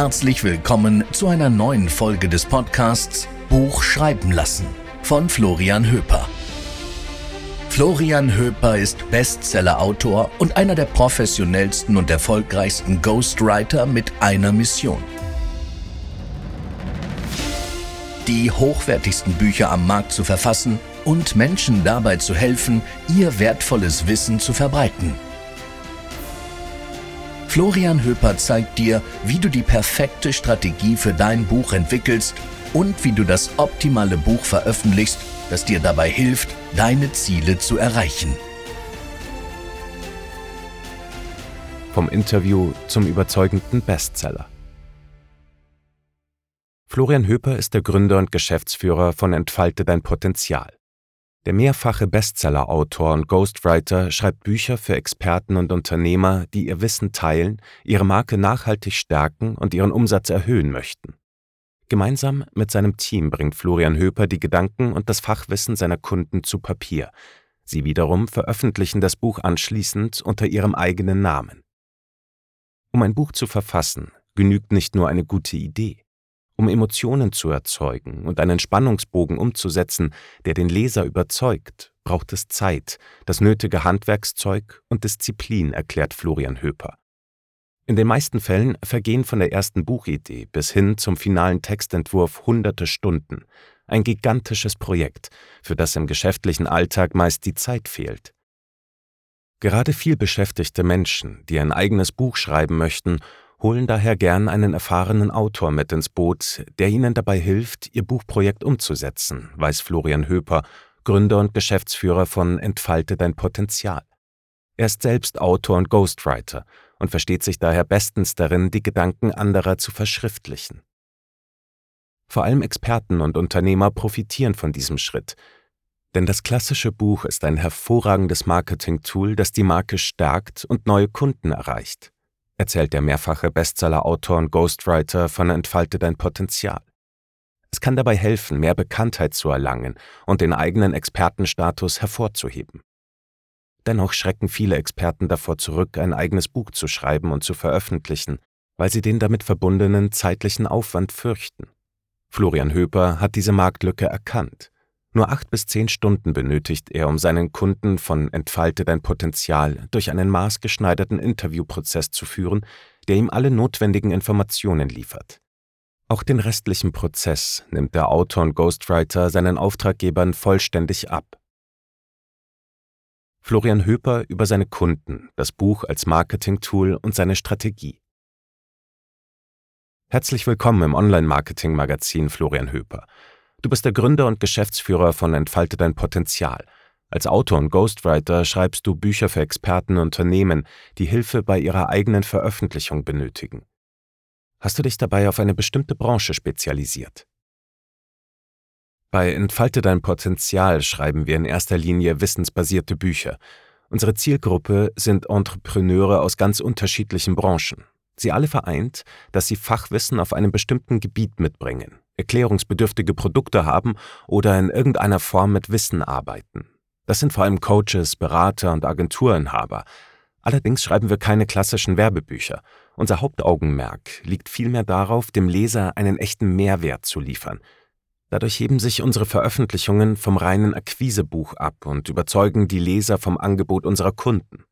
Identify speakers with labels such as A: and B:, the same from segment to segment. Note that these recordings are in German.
A: Herzlich willkommen zu einer neuen Folge des Podcasts Buch schreiben lassen von Florian Höper. Florian Höper ist Bestseller-Autor und einer der professionellsten und erfolgreichsten Ghostwriter mit einer Mission. Die hochwertigsten Bücher am Markt zu verfassen und Menschen dabei zu helfen, ihr wertvolles Wissen zu verbreiten. Florian Höper zeigt dir, wie du die perfekte Strategie für dein Buch entwickelst und wie du das optimale Buch veröffentlichst, das dir dabei hilft, deine Ziele zu erreichen.
B: Vom Interview zum überzeugenden Bestseller. Florian Höper ist der Gründer und Geschäftsführer von Entfalte dein Potenzial. Der mehrfache Bestseller-Autor und Ghostwriter schreibt Bücher für Experten und Unternehmer, die ihr Wissen teilen, ihre Marke nachhaltig stärken und ihren Umsatz erhöhen möchten. Gemeinsam mit seinem Team bringt Florian Höper die Gedanken und das Fachwissen seiner Kunden zu Papier. Sie wiederum veröffentlichen das Buch anschließend unter ihrem eigenen Namen. Um ein Buch zu verfassen, genügt nicht nur eine gute Idee. Um Emotionen zu erzeugen und einen Spannungsbogen umzusetzen, der den Leser überzeugt, braucht es Zeit, das nötige Handwerkszeug und Disziplin, erklärt Florian Höper. In den meisten Fällen vergehen von der ersten Buchidee bis hin zum finalen Textentwurf hunderte Stunden. Ein gigantisches Projekt, für das im geschäftlichen Alltag meist die Zeit fehlt. Gerade viel beschäftigte Menschen, die ein eigenes Buch schreiben möchten holen daher gern einen erfahrenen Autor mit ins Boot, der ihnen dabei hilft, ihr Buchprojekt umzusetzen, weiß Florian Höper, Gründer und Geschäftsführer von Entfalte dein Potenzial. Er ist selbst Autor und Ghostwriter und versteht sich daher bestens darin, die Gedanken anderer zu verschriftlichen. Vor allem Experten und Unternehmer profitieren von diesem Schritt, denn das klassische Buch ist ein hervorragendes Marketing-Tool, das die Marke stärkt und neue Kunden erreicht erzählt der mehrfache Bestseller-Autor und Ghostwriter von Entfalte dein Potenzial. Es kann dabei helfen, mehr Bekanntheit zu erlangen und den eigenen Expertenstatus hervorzuheben. Dennoch schrecken viele Experten davor zurück, ein eigenes Buch zu schreiben und zu veröffentlichen, weil sie den damit verbundenen zeitlichen Aufwand fürchten. Florian Höper hat diese Marktlücke erkannt nur acht bis zehn Stunden benötigt er, um seinen Kunden von Entfalte dein Potenzial durch einen maßgeschneiderten Interviewprozess zu führen, der ihm alle notwendigen Informationen liefert. Auch den restlichen Prozess nimmt der Autor und Ghostwriter seinen Auftraggebern vollständig ab. Florian Höper über seine Kunden, das Buch als Marketing-Tool und seine Strategie. Herzlich willkommen im Online-Marketing-Magazin Florian Höper. Du bist der Gründer und Geschäftsführer von Entfalte dein Potenzial. Als Autor und Ghostwriter schreibst du Bücher für Experten und Unternehmen, die Hilfe bei ihrer eigenen Veröffentlichung benötigen. Hast du dich dabei auf eine bestimmte Branche spezialisiert? Bei Entfalte dein Potenzial schreiben wir in erster Linie wissensbasierte Bücher. Unsere Zielgruppe sind Entrepreneure aus ganz unterschiedlichen Branchen. Sie alle vereint, dass sie Fachwissen auf einem bestimmten Gebiet mitbringen, erklärungsbedürftige Produkte haben oder in irgendeiner Form mit Wissen arbeiten. Das sind vor allem Coaches, Berater und Agenturinhaber. Allerdings schreiben wir keine klassischen Werbebücher. Unser Hauptaugenmerk liegt vielmehr darauf, dem Leser einen echten Mehrwert zu liefern. Dadurch heben sich unsere Veröffentlichungen vom reinen Akquisebuch ab und überzeugen die Leser vom Angebot unserer Kunden.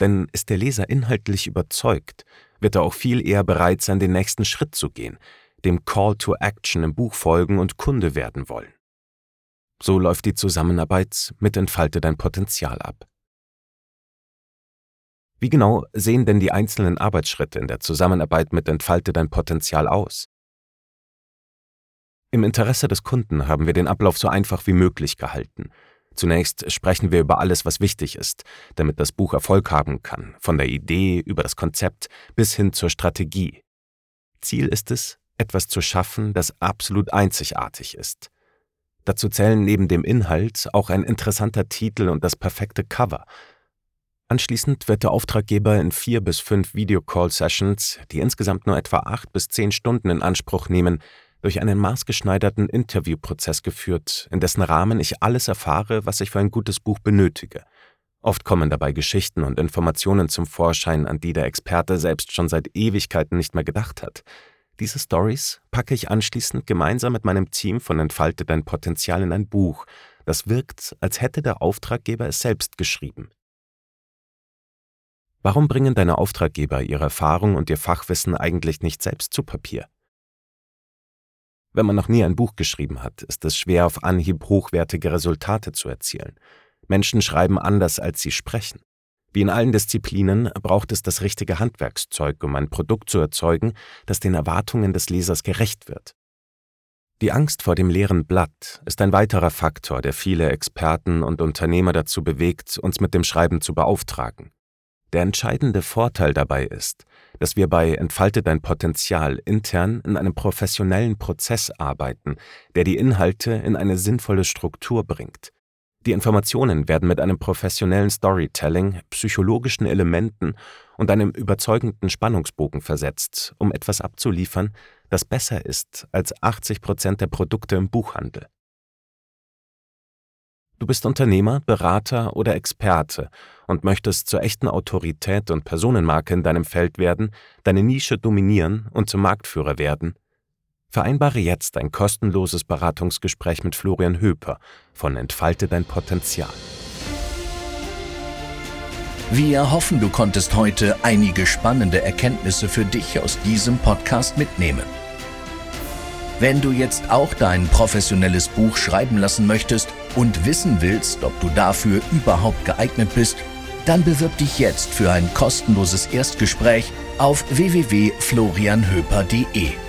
B: Denn ist der Leser inhaltlich überzeugt, wird er auch viel eher bereit sein, den nächsten Schritt zu gehen, dem Call to Action im Buch folgen und Kunde werden wollen. So läuft die Zusammenarbeit mit Entfalte dein Potenzial ab. Wie genau sehen denn die einzelnen Arbeitsschritte in der Zusammenarbeit mit Entfalte dein Potenzial aus? Im Interesse des Kunden haben wir den Ablauf so einfach wie möglich gehalten. Zunächst sprechen wir über alles, was wichtig ist, damit das Buch Erfolg haben kann, von der Idee über das Konzept bis hin zur Strategie. Ziel ist es, etwas zu schaffen, das absolut einzigartig ist. Dazu zählen neben dem Inhalt auch ein interessanter Titel und das perfekte Cover. Anschließend wird der Auftraggeber in vier bis fünf Videocall-Sessions, die insgesamt nur etwa acht bis zehn Stunden in Anspruch nehmen, durch einen maßgeschneiderten Interviewprozess geführt, in dessen Rahmen ich alles erfahre, was ich für ein gutes Buch benötige. Oft kommen dabei Geschichten und Informationen zum Vorschein, an die der Experte selbst schon seit Ewigkeiten nicht mehr gedacht hat. Diese Stories packe ich anschließend gemeinsam mit meinem Team von Entfalte dein Potenzial in ein Buch, das wirkt, als hätte der Auftraggeber es selbst geschrieben. Warum bringen deine Auftraggeber ihre Erfahrung und ihr Fachwissen eigentlich nicht selbst zu Papier? Wenn man noch nie ein Buch geschrieben hat, ist es schwer, auf Anhieb hochwertige Resultate zu erzielen. Menschen schreiben anders, als sie sprechen. Wie in allen Disziplinen braucht es das richtige Handwerkszeug, um ein Produkt zu erzeugen, das den Erwartungen des Lesers gerecht wird. Die Angst vor dem leeren Blatt ist ein weiterer Faktor, der viele Experten und Unternehmer dazu bewegt, uns mit dem Schreiben zu beauftragen. Der entscheidende Vorteil dabei ist, dass wir bei Entfalte dein Potenzial intern in einem professionellen Prozess arbeiten, der die Inhalte in eine sinnvolle Struktur bringt. Die Informationen werden mit einem professionellen Storytelling, psychologischen Elementen und einem überzeugenden Spannungsbogen versetzt, um etwas abzuliefern, das besser ist als 80 Prozent der Produkte im Buchhandel. Du bist Unternehmer, Berater oder Experte und möchtest zur echten Autorität und Personenmarke in deinem Feld werden, deine Nische dominieren und zum Marktführer werden? Vereinbare jetzt ein kostenloses Beratungsgespräch mit Florian Höper von Entfalte dein Potenzial.
A: Wir hoffen, du konntest heute einige spannende Erkenntnisse für dich aus diesem Podcast mitnehmen. Wenn du jetzt auch dein professionelles Buch schreiben lassen möchtest und wissen willst, ob du dafür überhaupt geeignet bist, dann bewirb dich jetzt für ein kostenloses Erstgespräch auf www.florianhöper.de.